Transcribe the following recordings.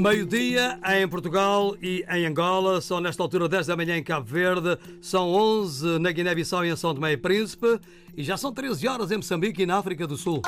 Meio-dia em Portugal e em Angola, são nesta altura 10 da manhã em Cabo Verde, são 11 na Guiné-Bissau e em São Tomé e Príncipe e já são 13 horas em Moçambique e na África do Sul.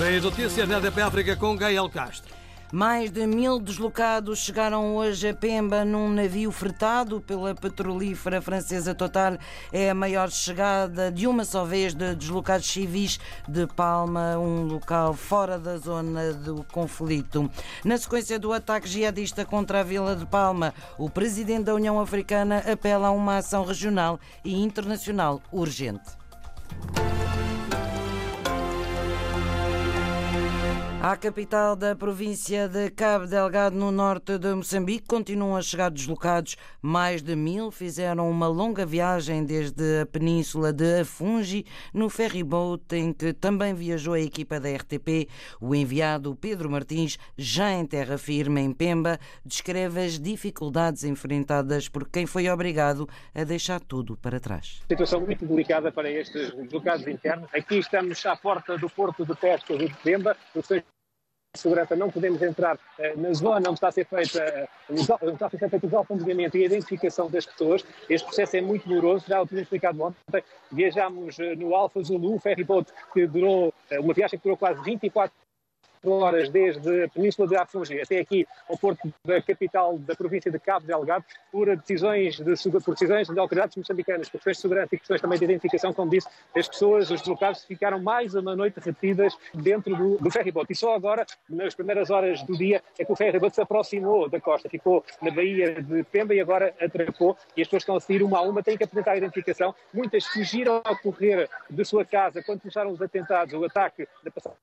Tem notícias na DP África com Gael Castro. Mais de mil deslocados chegaram hoje a Pemba num navio fretado pela petrolífera francesa Total. É a maior chegada de uma só vez de deslocados civis de Palma, um local fora da zona do conflito. Na sequência do ataque jihadista contra a vila de Palma, o presidente da União Africana apela a uma ação regional e internacional urgente. À capital da província de Cabo Delgado, no norte de Moçambique, continuam a chegar deslocados. Mais de mil fizeram uma longa viagem desde a península de Afungi, no ferryboat em que também viajou a equipa da RTP. O enviado Pedro Martins, já em terra firme em Pemba, descreve as dificuldades enfrentadas por quem foi obrigado a deixar tudo para trás. Situação muito delicada para estes deslocados internos. Aqui estamos à porta do porto de pesca de Pemba, segurança não podemos entrar uh, na zona onde está a ser feita uh, onde está a ser feito o alfandegamento e a identificação das pessoas. Este processo é muito doloroso, já o tinha explicado ontem. Viajámos uh, no Alfa Zulu, ferryboat que durou, uma viagem que durou quase 24 horas desde a Península de Afungi até aqui ao porto da capital da província de Cabo Delgado por decisões de, por decisões de autoridades moçambicanas, por questões de segurança e questões também de identificação, como disse, as pessoas, os deslocados, ficaram mais uma noite retidas dentro do, do ferryboat. E só agora, nas primeiras horas do dia, é que o ferryboat se aproximou da costa, ficou na Baía de Pemba e agora atrapou e as pessoas estão a sair uma a uma, têm que apresentar a identificação. Muitas fugiram a correr de sua casa quando começaram os atentados, o ataque da passada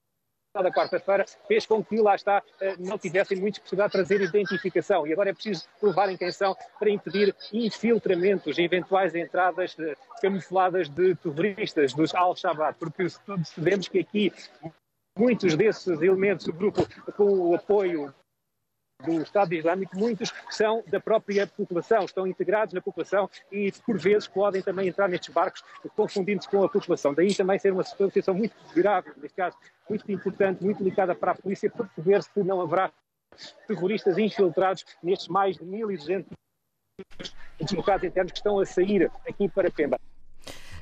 da quarta-feira fez com que, lá está, eh, não tivessem muitos possibilidade de trazer identificação. E agora é preciso provarem quem são para impedir infiltramentos e eventuais entradas camufladas de terroristas dos Al-Shabaab, porque todos sabemos que aqui muitos desses elementos, o grupo com o apoio do Estado Islâmico, muitos são da própria população, estão integrados na população e, por vezes, podem também entrar nestes barcos confundindo-se com a população. Daí também ser uma situação muito grave, neste caso, muito importante, muito delicada para a polícia, para ver se não haverá terroristas infiltrados nestes mais de 1.200 deslocados internos que estão a sair aqui para Pemba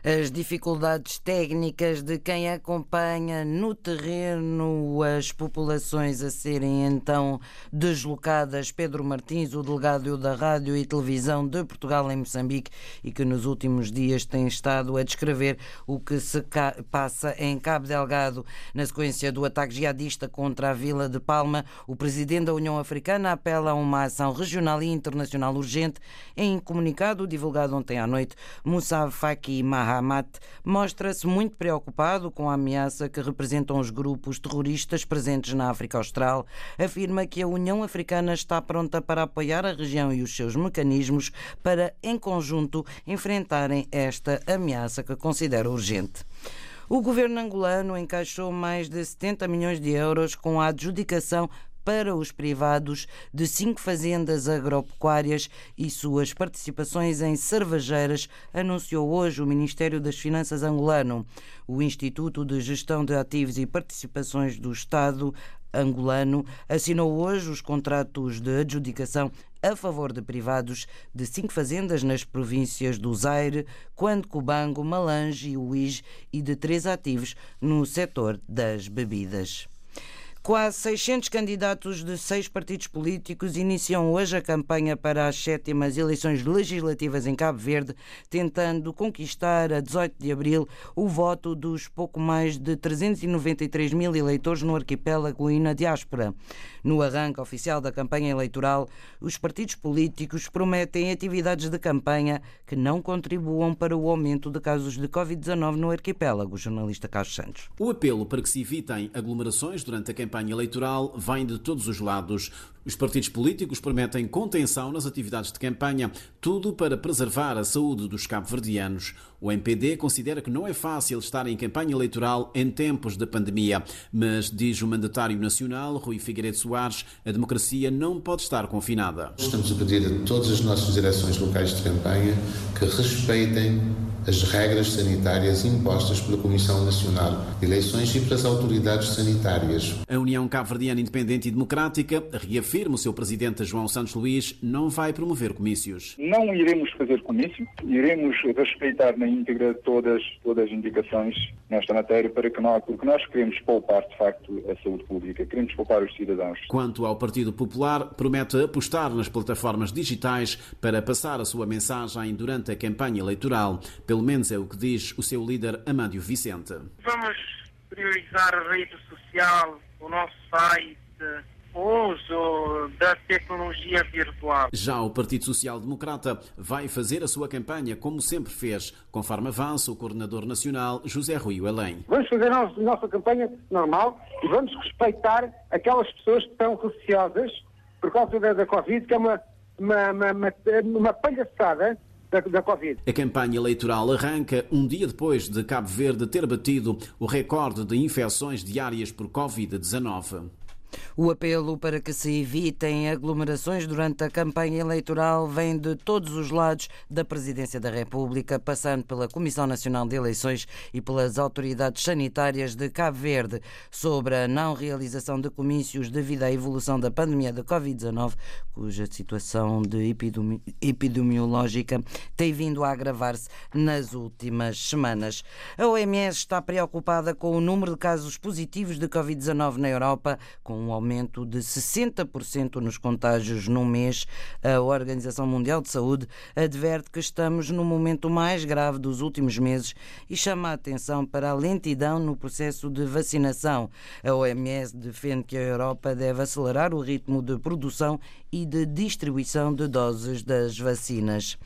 as dificuldades técnicas de quem acompanha no terreno as populações a serem então deslocadas. Pedro Martins, o delegado da Rádio e Televisão de Portugal em Moçambique e que nos últimos dias tem estado a descrever o que se passa em Cabo Delgado na sequência do ataque jihadista contra a Vila de Palma. O presidente da União Africana apela a uma ação regional e internacional urgente. Em comunicado divulgado ontem à noite, Moussa Faki Maha Hamat mostra-se muito preocupado com a ameaça que representam os grupos terroristas presentes na África Austral. Afirma que a União Africana está pronta para apoiar a região e os seus mecanismos para, em conjunto, enfrentarem esta ameaça que considera urgente. O governo angolano encaixou mais de 70 milhões de euros com a adjudicação para os privados de cinco fazendas agropecuárias e suas participações em cervejeiras, anunciou hoje o Ministério das Finanças angolano. O Instituto de Gestão de Ativos e Participações do Estado angolano assinou hoje os contratos de adjudicação a favor de privados de cinco fazendas nas províncias do Zaire, Quando Cubango, Malange e Uís e de três ativos no setor das bebidas. Quase 600 candidatos de seis partidos políticos iniciam hoje a campanha para as sétimas eleições legislativas em Cabo Verde, tentando conquistar a 18 de abril o voto dos pouco mais de 393 mil eleitores no arquipélago e na diáspora. No arranque oficial da campanha eleitoral, os partidos políticos prometem atividades de campanha que não contribuam para o aumento de casos de Covid-19 no arquipélago. Jornalista Carlos Santos. O apelo para que se evitem aglomerações durante a campanha campanha eleitoral vem de todos os lados. Os partidos políticos prometem contenção nas atividades de campanha, tudo para preservar a saúde dos cabo-verdianos. O MPD considera que não é fácil estar em campanha eleitoral em tempos de pandemia, mas, diz o mandatário nacional, Rui Figueiredo Soares, a democracia não pode estar confinada. Estamos a pedir a todas as nossas direções locais de campanha que respeitem as regras sanitárias impostas pela Comissão Nacional de Eleições e pelas autoridades sanitárias. A União Cabo-Verdiana Independente e Democrática reafirma o seu presidente João Santos Luís não vai promover comícios. Não iremos fazer comício, iremos respeitar na íntegra todas, todas as indicações nesta matéria para que nós, porque nós queremos poupar de facto a saúde pública, queremos poupar os cidadãos. Quanto ao Partido Popular, promete apostar nas plataformas digitais para passar a sua mensagem durante a campanha eleitoral. Pelo menos é o que diz o seu líder Amádio Vicente. Vamos priorizar a rede social, o nosso site, o uso da tecnologia virtual. Já o Partido Social Democrata vai fazer a sua campanha como sempre fez, conforme avança o coordenador nacional José Rui Além. Vamos fazer a nossa campanha normal e vamos respeitar aquelas pessoas que estão receosas por causa da, Covid, que é uma, uma, uma, uma, uma palhaçada da, da, Covid. A campanha eleitoral arranca um dia depois de Cabo Verde ter batido o recorde de infecções diárias por Covid-19. O apelo para que se evitem aglomerações durante a campanha eleitoral vem de todos os lados da Presidência da República, passando pela Comissão Nacional de Eleições e pelas autoridades sanitárias de Cabo Verde, sobre a não realização de comícios devido à evolução da pandemia da Covid-19, cuja situação de epidemiológica tem vindo a agravar-se nas últimas semanas. A OMS está preocupada com o número de casos positivos de Covid-19 na Europa, com um aumento de 60% nos contágios no mês. A Organização Mundial de Saúde adverte que estamos no momento mais grave dos últimos meses e chama a atenção para a lentidão no processo de vacinação. A OMS defende que a Europa deve acelerar o ritmo de produção e de distribuição de doses das vacinas.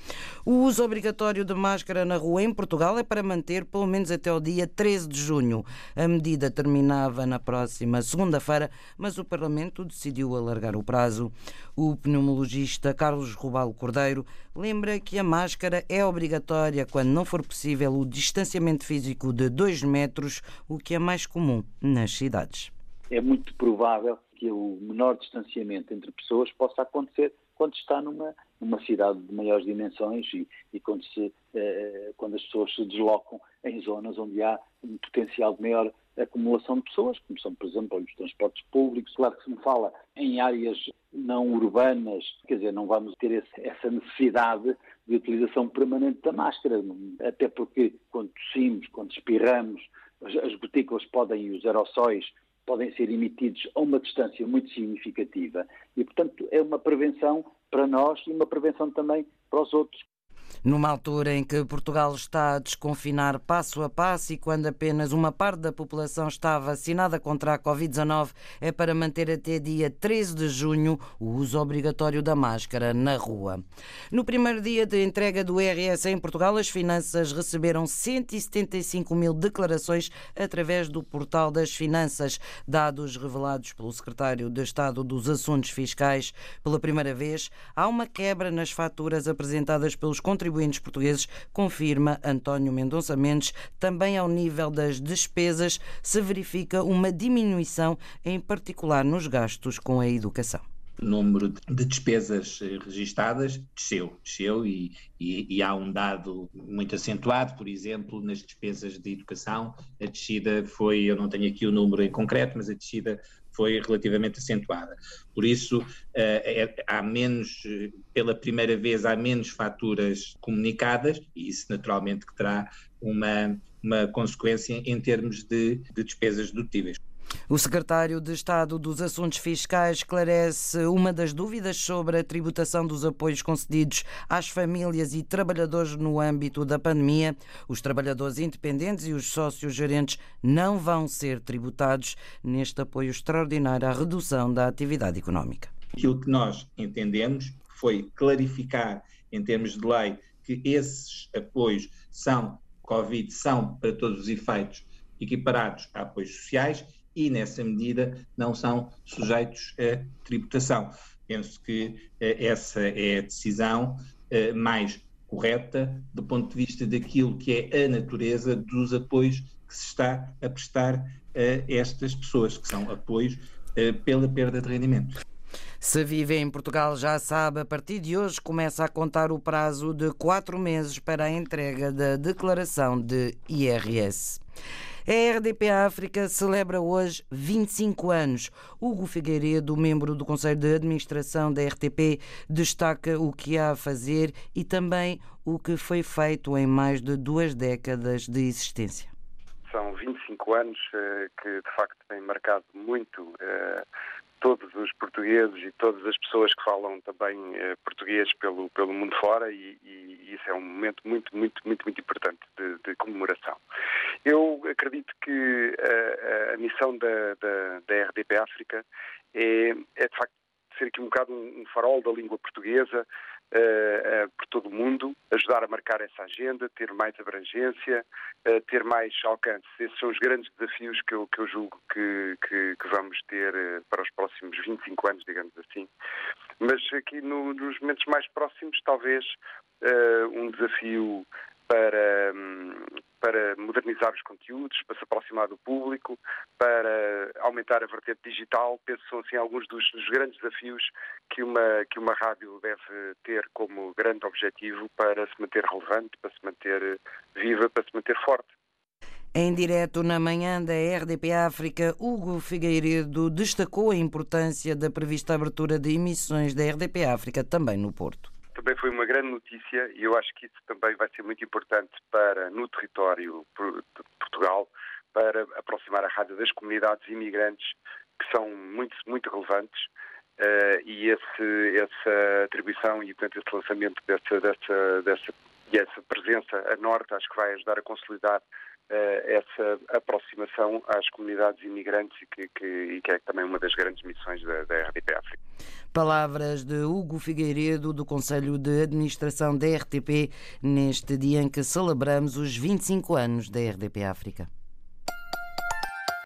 O uso obrigatório de máscara na rua em Portugal é para manter pelo menos até o dia 13 de junho. A medida terminava na próxima segunda-feira, mas o Parlamento decidiu alargar o prazo. O pneumologista Carlos Rubalo Cordeiro lembra que a máscara é obrigatória quando não for possível o distanciamento físico de 2 metros, o que é mais comum nas cidades. É muito provável que o menor distanciamento entre pessoas possa acontecer quando está numa, numa cidade de maiores dimensões e, e quando, se, eh, quando as pessoas se deslocam em zonas onde há um potencial de maior acumulação de pessoas, como são, por exemplo, os transportes públicos. Claro que se me fala em áreas não urbanas, quer dizer, não vamos ter esse, essa necessidade de utilização permanente da máscara, até porque quando tossimos, quando espirramos, as, as gotículas podem, e os aerossóis podem ser emitidos a uma distância muito significativa e, portanto, é uma prevenção para nós e uma prevenção também para os outros numa altura em que Portugal está a desconfinar passo a passo e quando apenas uma parte da população está vacinada contra a Covid-19, é para manter até dia 13 de junho o uso obrigatório da máscara na rua. No primeiro dia de entrega do RS em Portugal, as finanças receberam 175 mil declarações através do portal das finanças, dados revelados pelo secretário de Estado dos Assuntos Fiscais. Pela primeira vez, há uma quebra nas faturas apresentadas pelos contribuintes contribuintes portugueses, confirma António Mendonça Mendes. Também ao nível das despesas se verifica uma diminuição, em particular nos gastos com a educação o número de despesas registadas desceu, desceu e, e, e, há um dado muito acentuado, por exemplo, nas despesas de educação, a descida foi, eu não tenho aqui o número em concreto, mas a descida foi relativamente acentuada. Por isso, eh, é, há menos, pela primeira vez, há menos faturas comunicadas, e isso naturalmente que terá uma, uma consequência em termos de, de despesas dedutíveis. O secretário de Estado dos Assuntos Fiscais esclarece uma das dúvidas sobre a tributação dos apoios concedidos às famílias e trabalhadores no âmbito da pandemia. Os trabalhadores independentes e os sócios gerentes não vão ser tributados neste apoio extraordinário à redução da atividade económica. Aquilo que nós entendemos foi clarificar, em termos de lei, que esses apoios são Covid, são, para todos os efeitos, equiparados a apoios sociais e, nessa medida, não são sujeitos a tributação. Penso que eh, essa é a decisão eh, mais correta do ponto de vista daquilo que é a natureza dos apoios que se está a prestar a estas pessoas, que são apoios eh, pela perda de rendimento. Se vive em Portugal, já sabe, a partir de hoje começa a contar o prazo de quatro meses para a entrega da declaração de IRS. A RDP África celebra hoje 25 anos. Hugo Figueiredo, membro do Conselho de Administração da RTP, destaca o que há a fazer e também o que foi feito em mais de duas décadas de existência. São 25 anos eh, que, de facto, têm marcado muito eh, todos os portugueses e todas as pessoas que falam também eh, português pelo, pelo mundo fora e, e, isso é um momento muito, muito, muito, muito importante de, de comemoração. Eu acredito que a, a missão da, da, da, RDP África é, é, de facto ser aqui um bocado um, um farol da língua portuguesa, por todo o mundo, ajudar a marcar essa agenda, ter mais abrangência, uh, ter mais alcance. Esses são os grandes desafios que eu, que eu julgo que, que, que vamos ter para os próximos 25 anos, digamos assim. Mas aqui no, nos momentos mais próximos, talvez um desafio para, hum, para modernizar os conteúdos, para se aproximar do público, para aumentar a vertente digital. Penso assim alguns dos, dos, grandes desafios que uma, que uma rádio deve ter como grande objetivo para se manter relevante, para se manter viva, para se manter forte. Em direto na manhã da RDP África, Hugo Figueiredo destacou a importância da prevista abertura de emissões da RDP África também no Porto também foi uma grande notícia e eu acho que isso também vai ser muito importante para, no território de Portugal, para aproximar a rádio das comunidades imigrantes que são muito, muito relevantes uh, e esse, essa atribuição e, portanto, esse lançamento dessa, dessa, dessa, e essa presença a norte acho que vai ajudar a consolidar essa aproximação às comunidades imigrantes e que, que, e que, é também uma das grandes missões da, da RDP África. Palavras de Hugo Figueiredo, do Conselho de Administração da RTP, neste dia em que celebramos os 25 anos da RDP África.